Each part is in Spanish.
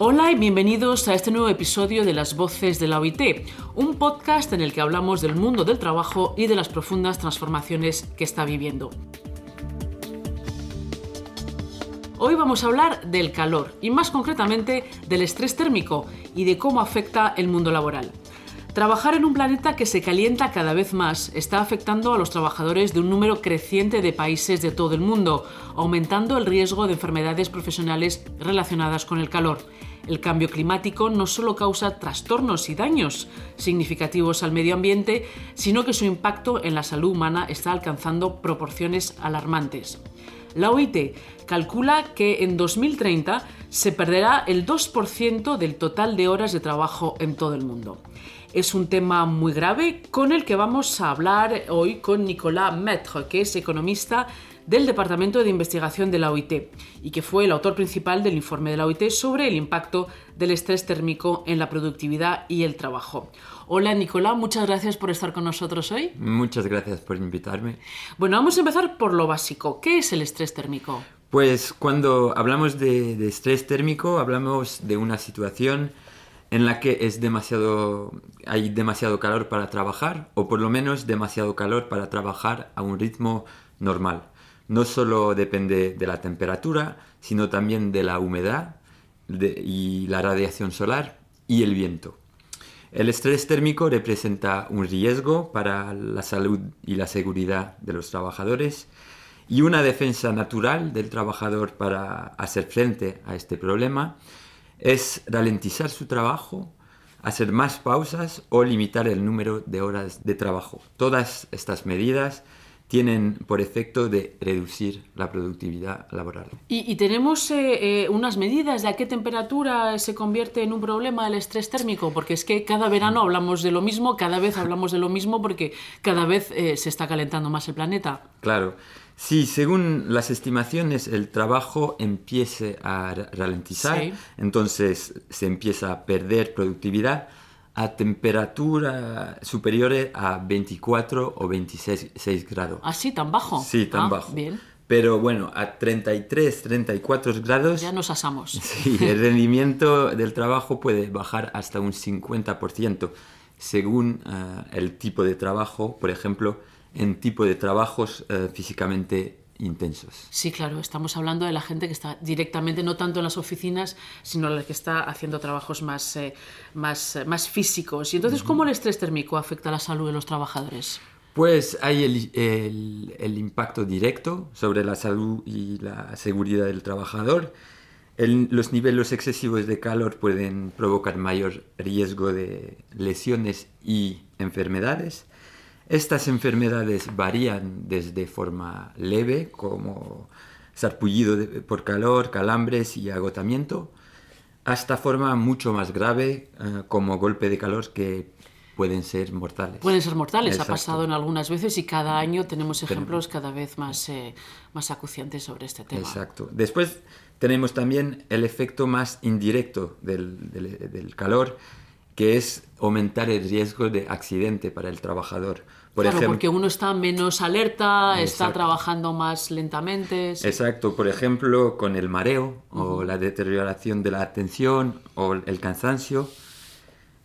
Hola y bienvenidos a este nuevo episodio de Las Voces de la OIT, un podcast en el que hablamos del mundo del trabajo y de las profundas transformaciones que está viviendo. Hoy vamos a hablar del calor y más concretamente del estrés térmico y de cómo afecta el mundo laboral. Trabajar en un planeta que se calienta cada vez más está afectando a los trabajadores de un número creciente de países de todo el mundo, aumentando el riesgo de enfermedades profesionales relacionadas con el calor. El cambio climático no solo causa trastornos y daños significativos al medio ambiente, sino que su impacto en la salud humana está alcanzando proporciones alarmantes. La OIT calcula que en 2030 se perderá el 2% del total de horas de trabajo en todo el mundo. Es un tema muy grave con el que vamos a hablar hoy con Nicolas Maître, que es economista del Departamento de Investigación de la OIT y que fue el autor principal del informe de la OIT sobre el impacto del estrés térmico en la productividad y el trabajo. Hola Nicolás, muchas gracias por estar con nosotros hoy. Muchas gracias por invitarme. Bueno, vamos a empezar por lo básico. ¿Qué es el estrés térmico? Pues cuando hablamos de, de estrés térmico hablamos de una situación en la que es demasiado, hay demasiado calor para trabajar o por lo menos demasiado calor para trabajar a un ritmo normal. No solo depende de la temperatura, sino también de la humedad y la radiación solar y el viento. El estrés térmico representa un riesgo para la salud y la seguridad de los trabajadores y una defensa natural del trabajador para hacer frente a este problema es ralentizar su trabajo, hacer más pausas o limitar el número de horas de trabajo. Todas estas medidas tienen por efecto de reducir la productividad laboral. ¿Y, tenemos eh, eh, unas medidas de a qué temperatura se convierte en un problema el estrés térmico? Porque es que cada verano hablamos de lo mismo, cada vez hablamos de lo mismo porque cada vez eh, se está calentando más el planeta. Claro. Si según las estimaciones el trabajo empiece a ralentizar, entonces se empieza a perder productividad a temperatura superiores a 24 o 26 grados. ¿Así, ¿Ah, tan bajo? Sí, tan ah, bajo. Bien. Pero bueno, a 33, 34 grados... Ya nos asamos. Sí, el rendimiento del trabajo puede bajar hasta un 50% según eh, el tipo de trabajo. Por ejemplo, en tipo de trabajos eh, físicamente intensos. Sí, claro, estamos hablando de la gente que está directamente, no tanto en las oficinas, sino la que está haciendo trabajos más, eh, más, eh, más físicos. Y entonces, ¿cómo el estrés térmico afecta a la salud de los trabajadores? Pues hay el, el, el impacto directo sobre la salud y la seguridad del trabajador. los niveles excesivos de calor pueden provocar mayor riesgo de lesiones y enfermedades. Estas enfermedades varían desde forma leve, como sarpullido por calor, calambres y agotamiento, hasta forma mucho más grave, eh, como golpe de calor que pueden ser mortales. Pueden ser mortales, ha pasado en algunas veces y cada año tenemos ejemplos cada vez más, eh, más acuciantes sobre este tema. Exacto. Después tenemos también el efecto más indirecto del, del calor, que es aumentar el riesgo de accidente para el trabajador claro, porque uno está menos alerta, está trabajando más lentamente. Exacto, por ejemplo, con el mareo o la deterioración de la atención o el cansancio,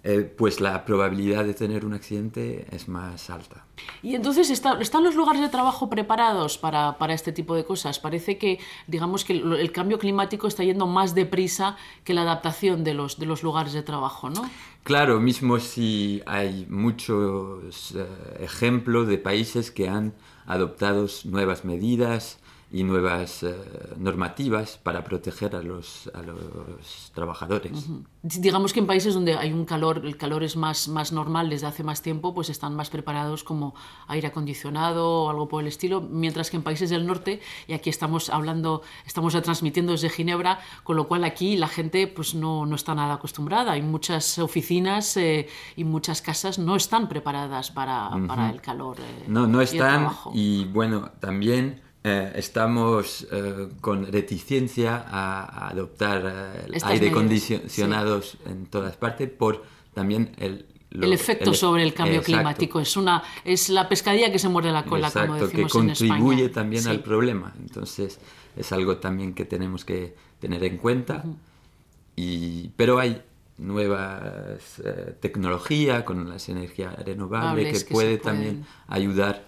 eh, pues la probabilidad de tener un accidente es más alta. Y entonces, ¿están los lugares de trabajo preparados para, para, este tipo de cosas? Parece que, digamos, que el, cambio climático está yendo más deprisa que la adaptación de los, de los lugares de trabajo, ¿no? Claro, mismo si hay muchos eh, ejemplos de países que han adoptado nuevas medidas, y nuevas eh, normativas para proteger a los, a los trabajadores. Digamos que en países donde hay un calor, el calor es más, más normal desde hace más tiempo, pues están más preparados como aire acondicionado o algo por el estilo, mientras que en países del norte, y aquí estamos hablando, estamos transmitiendo desde Ginebra, con lo cual aquí la gente pues no, no está nada acostumbrada. Hay muchas oficinas eh, y muchas casas no están preparadas para, para el calor. Eh, no, no están y bueno, también eh, estamos eh, con reticencia a, adoptar eh, aire acondicionados en todas partes por también el, el efecto sobre el cambio climático. Es, una, es la pescadilla que se muerde la cola, como decimos que contribuye en también al problema. Entonces, es algo también que tenemos que tener en cuenta. y, pero hay nuevas eh, tecnologías con las energías renovables que, puede también ayudar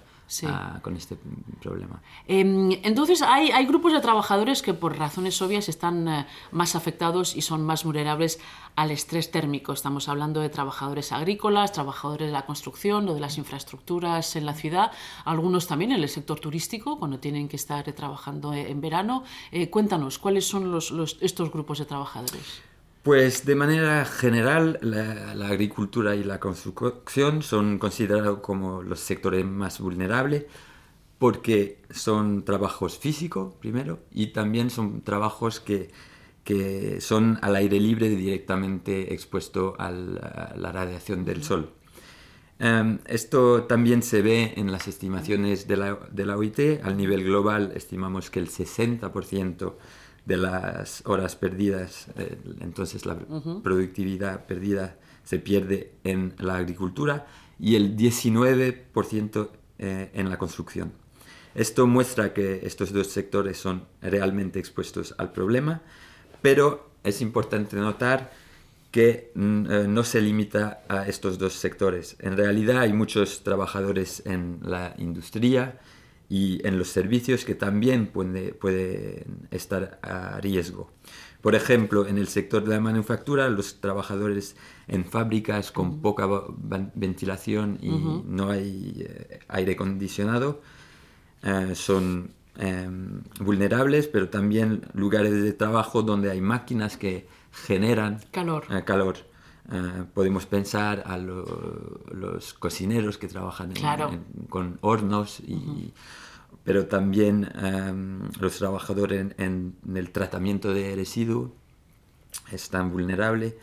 con este problema. Em, entonces, hay, hay, grupos de trabajadores que por razones obvias están eh, más afectados y son más vulnerables al estrés térmico. Estamos hablando de trabajadores agrícolas, trabajadores de la construcción o de las infraestructuras en la ciudad, algunos también en el sector turístico, cuando tienen que estar trabajando en verano. Eh, cuéntanos, ¿cuáles son los, estos grupos de trabajadores? Pues de manera general, la, agricultura y la construcción son considerados como los sectores más vulnerables porque son trabajos físicos, primero, y también son trabajos que, que son al aire libre directamente expuestos a la radiación del sol. Em, esto también se ve en las estimaciones de la, de la OIT. Al nivel global estimamos que el 60% de las horas perdidas, eh, entonces la productividad perdida se pierde en la agricultura y el 19% eh, en la construcción. Esto muestra que estos dos sectores son realmente expuestos al problema, pero es importante notar que mm, eh, no se limita a estos dos sectores. En realidad hay muchos trabajadores en la industria, y en los servicios que también pueden estar a riesgo. Por ejemplo, en el sector de la manufactura, los trabajadores en fábricas con poca ventilación y no hay eh, aire acondicionado eh, son em, vulnerables, pero también lugares de trabajo donde hay máquinas que generan calor. Eh, calor. podemos pensar a los cocineros que trabajan con hornos y pero también em, los trabajadores en, el tratamiento de residuos están vulnerables.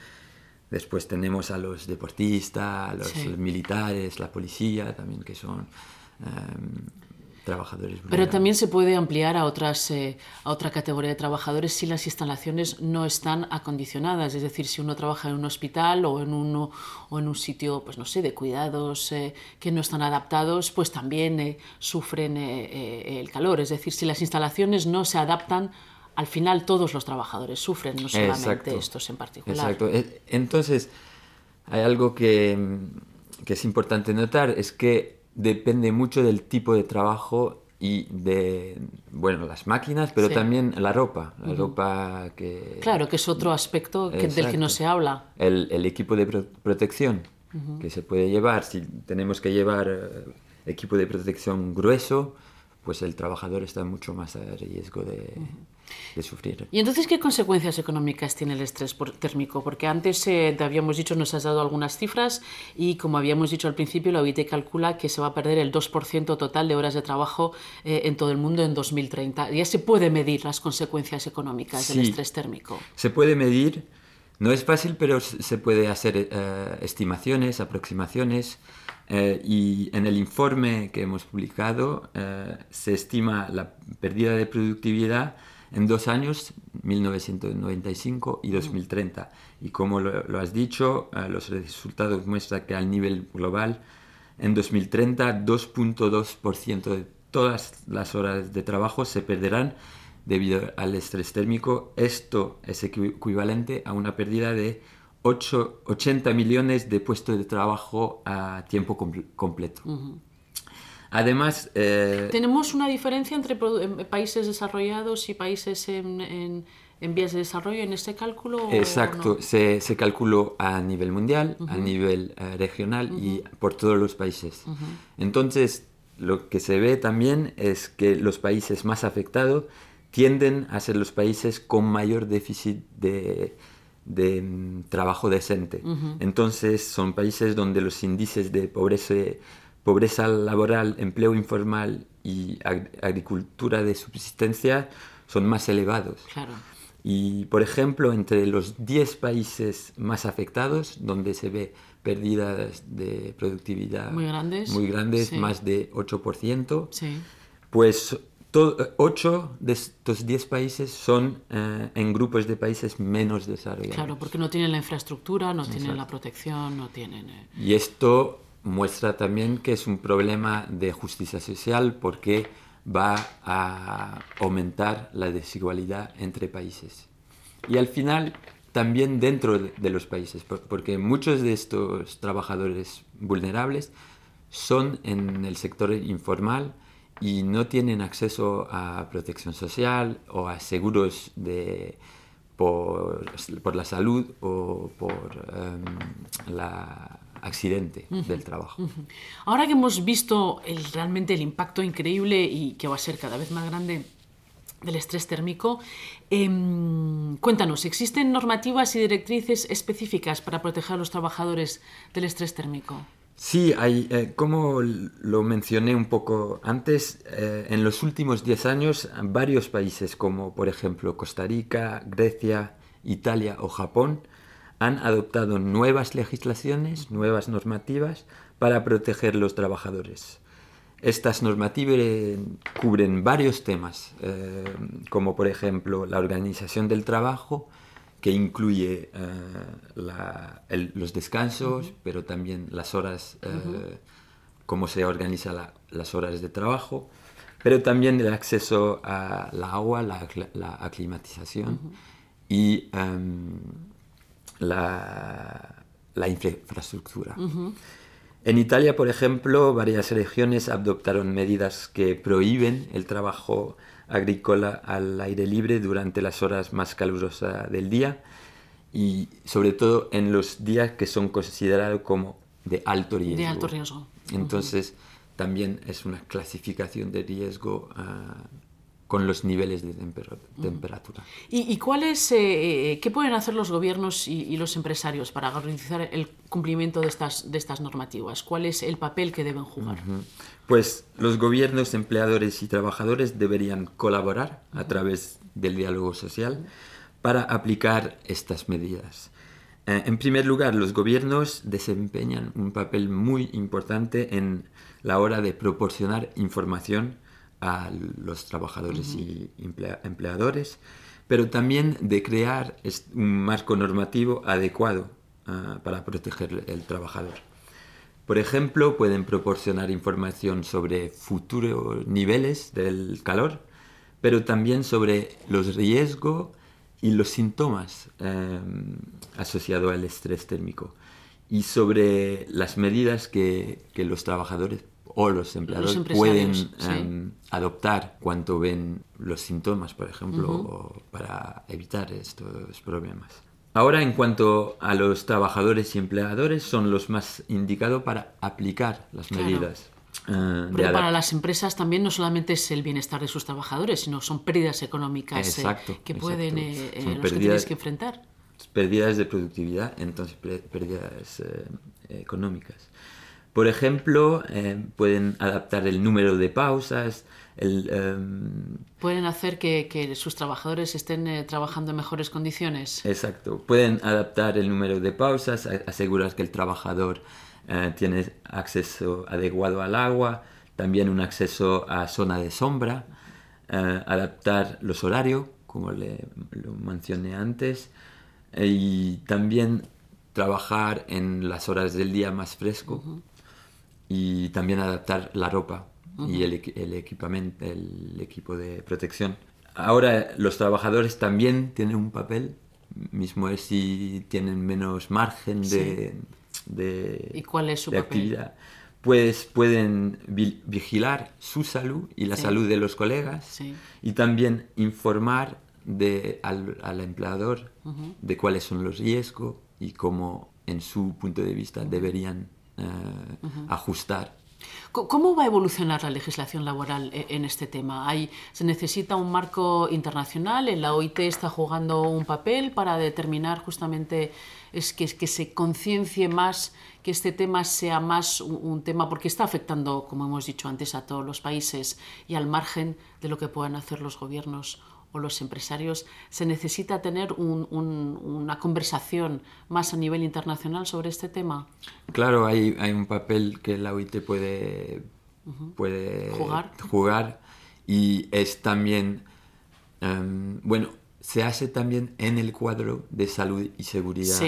Después tenemos a los deportistas, a los militares, la policía también, que son em, trabajadores. Pero también se puede ampliar a, otras, eh, a otra categoría de trabajadores si las instalaciones no están acondicionadas. Es decir, si uno trabaja en un hospital o en, uno, o en un sitio, pues no sé, de cuidados eh, que no están adaptados, pues también eh, sufren el calor. Es decir, si las instalaciones no se adaptan, al final todos los trabajadores sufren, no solamente estos en particular. Exacto. Entonces, hay algo que, que es importante notar, es que depende mucho del tipo de trabajo y de, bueno, las máquinas, pero también la ropa, la ropa que... Claro, que es otro aspecto del que no se habla. El, el equipo de protección que se puede llevar, si tenemos que llevar eh, equipo de protección grueso, pues el trabajador está mucho más a riesgo de, sufrir. ¿Y entonces qué consecuencias económicas tiene el estrés térmico? Porque antes eh, te habíamos dicho, nos has dado algunas cifras y como habíamos dicho al principio, la OIT calcula que se va a perder el 2% total de horas de trabajo eh, en todo el mundo en 2030. Ya se puede medir las consecuencias económicas del estrés térmico. Se puede medir, no es fácil, pero se puede hacer eh, estimaciones, aproximaciones. Eh, y en el informe que hemos publicado eh, se estima la pérdida de productividad en dos años, 1995 y 2030. Y como lo, has dicho, eh, los resultados muestran que al nivel global, en 2030, 2.2% de todas las horas de trabajo se perderán debido al estrés térmico. Esto es equivalente a una pérdida de 80 millones de puestos de trabajo a tiempo completo. Además... Eh, ¿Tenemos una diferencia entre países desarrollados y países en, vías de desarrollo en este cálculo? Exacto, se, se, calculó a nivel mundial, a nivel eh, regional y por todos los países. Entonces, lo que se ve también es que los países más afectados tienden a ser los países con mayor déficit de de mm, trabajo decente. Entonces son países donde los índices de pobreza, pobreza laboral, empleo informal y agricultura de subsistencia son más elevados. Y, por ejemplo, entre los 10 países más afectados, donde se ve pérdidas de productividad muy grandes, muy grandes más de 8%, pues Ocho de estos diez países son eh, en grupos de países menos desarrollados. Claro, porque no tienen la infraestructura, no tienen la protección, no tienen... Eh, y esto muestra también que es un problema de justicia social porque va a aumentar la desigualdad entre países. Y al final, también dentro de los países, porque muchos de estos trabajadores vulnerables son en el sector informal y no tienen acceso a protección social o a seguros de, por, la salud o por el em, accidente del trabajo. Ahora que hemos visto realmente el impacto increíble y que va a ser cada vez más grande del estrés térmico, em, cuéntanos, ¿existen normativas y directrices específicas para proteger a los trabajadores del estrés térmico? Sí, hay, eh, como lo mencioné un poco antes, eh, en los últimos 10 años varios países como por ejemplo Costa Rica, Grecia, Italia o Japón han adoptado nuevas legislaciones, nuevas normativas para proteger los trabajadores. Estas normativas cubren varios temas, eh, como por ejemplo la organización del trabajo, que incluye eh, los descansos, pero también las horas, eh, cómo se organizan las horas de trabajo, pero también el acceso a la agua, la, aclimatización y em, la, infraestructura. En Italia, por ejemplo, varias regiones adoptaron medidas que prohíben el trabajo agrícola al aire libre durante las horas más calurosas del día y sobre todo en los días que son considerados como de alto riesgo. De alto riesgo. Entonces también es una clasificación de riesgo ah, con los niveles de temperatura. ¿Y, cuáles, eh, qué pueden hacer los gobiernos y, los empresarios para garantizar el cumplimiento de estas, de estas normativas? ¿Cuál es el papel que deben jugar? Pues los gobiernos, empleadores y trabajadores deberían colaborar a través del diálogo social para aplicar estas medidas. Eh, en primer lugar, los gobiernos desempeñan un papel muy importante en la hora de proporcionar información a los trabajadores y empleadores, pero también de crear un marco normativo adecuado ah, para proteger el trabajador. Por ejemplo, pueden proporcionar información sobre futuros niveles del calor, pero también sobre los riesgos y los síntomas em, asociados al estrés térmico y sobre las medidas que, que los trabajadores o los empleadores pueden em, adoptar cuando ven los síntomas, por ejemplo, para evitar estos problemas. Ahora, en cuanto a los trabajadores y empleadores, son los más indicados para aplicar las medidas. Eh, Pero para las empresas también no solamente es el bienestar de sus trabajadores, sino son pérdidas económicas eh, que pueden eh, los que que enfrentar. Pérdidas de productividad, entonces pérdidas económicas. Por ejemplo, eh, pueden adaptar el número de pausas. Em, pueden hacer que, sus trabajadores estén eh, trabajando en mejores condiciones. Exacto. Pueden adaptar el número de pausas, asegurar que el trabajador eh, tiene acceso adecuado al agua, también un acceso a zona de sombra, adaptar los horarios, como le, lo mencioné antes, y también trabajar en las horas del día más fresco y también adaptar la ropa y el, el, equipamiento, el equipo de protección. Ahora los trabajadores también tienen un papel, mismo es si tienen menos margen de, de, ¿Y cuál es su actividad. Pues pueden vigilar su salud y la salud de los colegas y también informar de, al, al empleador de cuáles son los riesgos y cómo en su punto de vista deberían eh, ajustar. ¿Cómo va a evolucionar la legislación laboral eh, en este tema? ¿Hay, ¿Se necesita un marco internacional? ¿La OIT está jugando un papel para determinar justamente es que, que se conciencie más, que este tema sea más un, tema, porque está afectando, como hemos dicho antes, a todos los países y al margen de lo que puedan hacer los gobiernos o los empresarios, se necesita tener una conversación más a nivel internacional sobre este tema? Claro, hay, hay un papel que la OIT puede, puede jugar. jugar y es también, em, bueno, se hace también en el cuadro de salud y seguridad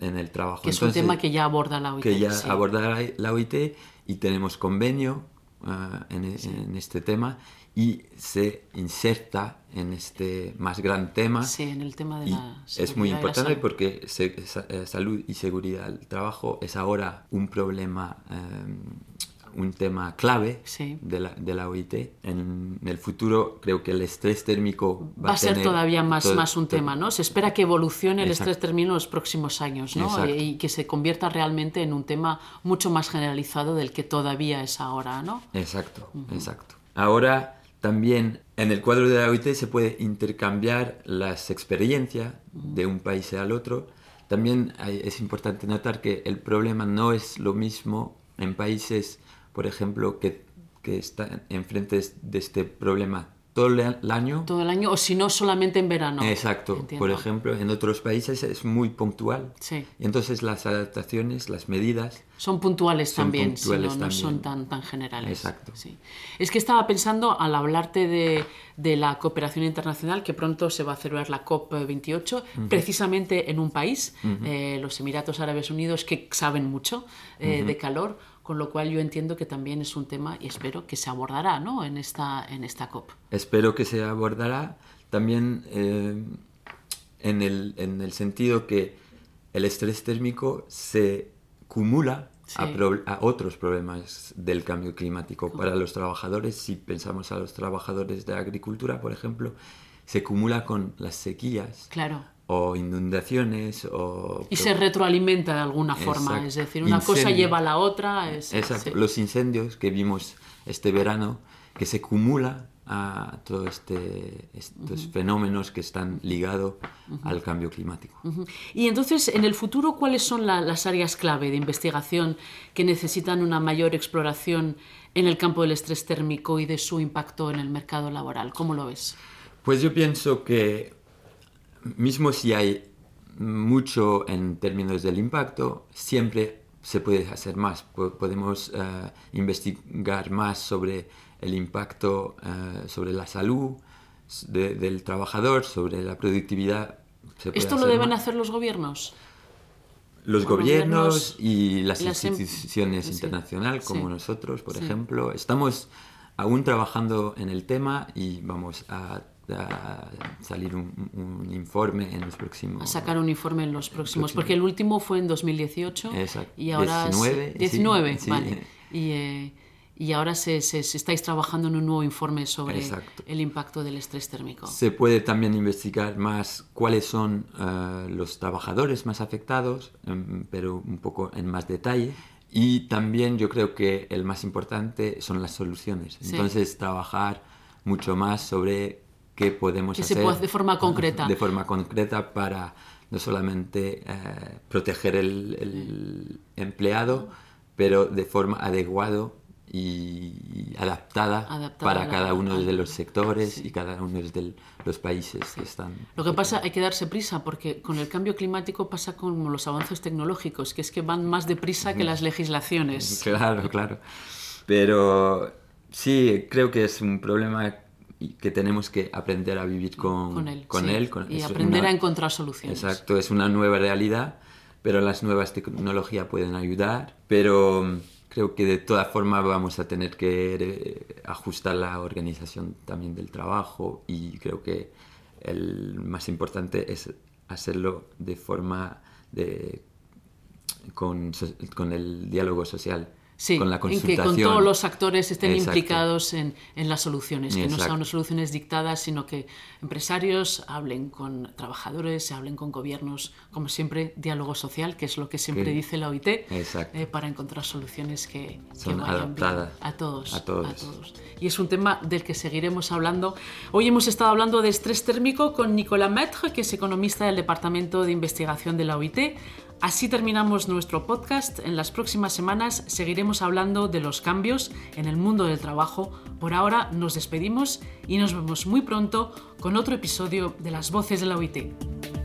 en el trabajo. Que es un tema que ya aborda la OIT. Que ya aborda la OIT y tenemos convenio ah, en, en este tema y se inserta en este más gran tema. Sí, en el tema de la Es muy importante porque se- sa- eh, salud y seguridad del trabajo es ahora un problema, eh, un tema clave Sí. de, la, de la OIT. En, el futuro creo que el estrés térmico va, Va a ser tener todavía más, todo- más un todo- tema, ¿no? Se espera que evolucione el Exacto. estrés térmico en los próximos años, ¿no? Exacto. Y que se convierta realmente en un tema mucho más generalizado del que todavía es ahora, ¿no? Exacto, exacto. Ahora también en el cuadro de la OIT se puede intercambiar las experiencias de un país al otro. También hay- es importante notar que el problema no es lo mismo en países, por ejemplo, que, que están enfrente de este problema todo el año. Todo el año, o si no, solamente en verano. Exacto. Entiendo. Por ejemplo, en otros países es muy puntual. Sí. Y entonces las adaptaciones, las medidas, Son puntuales Son también, puntuales si no, no son tan, tan generales. Exacto. Sí. Es que estaba pensando al hablarte de, de la cooperación internacional, que pronto se va a celebrar la COP28, precisamente en un país, eh, los Emiratos Árabes Unidos, que saben mucho eh, de calor, con lo cual yo entiendo que también es un tema y espero que se abordará ¿no? en, esta, en esta COP. espero que se abordará también eh, en, el, en el sentido que el estrés térmico se cumula a, Sí. pro- a otros problemas del cambio climático. Para los trabajadores, si pensamos a los trabajadores de agricultura, por ejemplo, se cumula con las sequías Claro. O inundaciones o... Y se retroalimenta de alguna forma, es decir, una cosa lleva a la otra. es- Exacto, sí. los incendios que vimos este verano, que se acumula a todos este, estos fenómenos que están ligados al cambio climático. Y entonces, en el futuro, ¿cuáles son la- las áreas clave de investigación que necesitan una mayor exploración en el campo del estrés térmico y de su impacto en el mercado laboral? ¿Cómo lo ves? Pues yo pienso que mismo si hay mucho en términos del impacto, siempre se puede hacer más. Po- Podemos eh, investigar más sobre el impacto eh, sobre la salud de- del trabajador, sobre la productividad. Se puede ¿Esto lo deben más. hacer los gobiernos? Los gobiernos gobiernos y las, las em- instituciones sí, internacionales como sí, nosotros, por sí. ejemplo, estamos aún trabajando en el tema y vamos a, a salir un, un informe en los próximos... A sacar un informe en los próximos, Próximo. porque el último fue en 2018 Exacto. y ahora 19, sí, 19, sí. vale. Y, eh, y ahora se, se- se estáis trabajando en un nuevo informe sobre Exacto. el impacto del estrés térmico. Se puede también investigar más cuáles son eh, los trabajadores más afectados, em, pero un poco en más detalle. Y también yo creo que el más importante son las soluciones. Sí. Entonces, trabajar mucho más sobre qué podemos Que se hacer puede hacer de forma concreta. de forma concreta para no solamente eh, proteger el, el empleado, pero de forma adecuada y adaptada, Adaptada para la- cada uno de los sectores y cada uno de los países que están. Lo que pasa, hay que darse prisa, porque con el cambio climático pasa como los avances tecnológicos, que es que van más deprisa que las legislaciones. Claro, claro. Pero sí, creo que es un problema y que tenemos que aprender a vivir con, Con él. con sí. él, con- y aprender una- a encontrar soluciones. Exacto, es una nueva realidad, pero las nuevas tecnologías pueden ayudar, pero mm, creo que de todas formas vamos a tener que eh, ajustar la organización también del trabajo y creo que el más importante es hacerlo de forma de con el diálogo social, Sí, con la en que consultación. con todos los actores estén Exacto. implicados en, en las soluciones, que no Exacto. sean unas soluciones dictadas, sino que empresarios hablen con trabajadores, se hablen con gobiernos, como siempre, diálogo social, que es lo que siempre Que- dice la OIT, eh, para encontrar soluciones que, que Son vayan bien adaptadas a todos, a todos. Y es un tema del que seguiremos hablando. Hoy hemos estado hablando de estrés térmico con Nicolas Maître, que es economista del Departamento de Investigación de la OIT. Así terminamos nuestro podcast. En las próximas semanas seguiremos hablando de los cambios en el mundo del trabajo. Por ahora nos despedimos y nos vemos muy pronto con otro episodio de Las Voces de la OIT.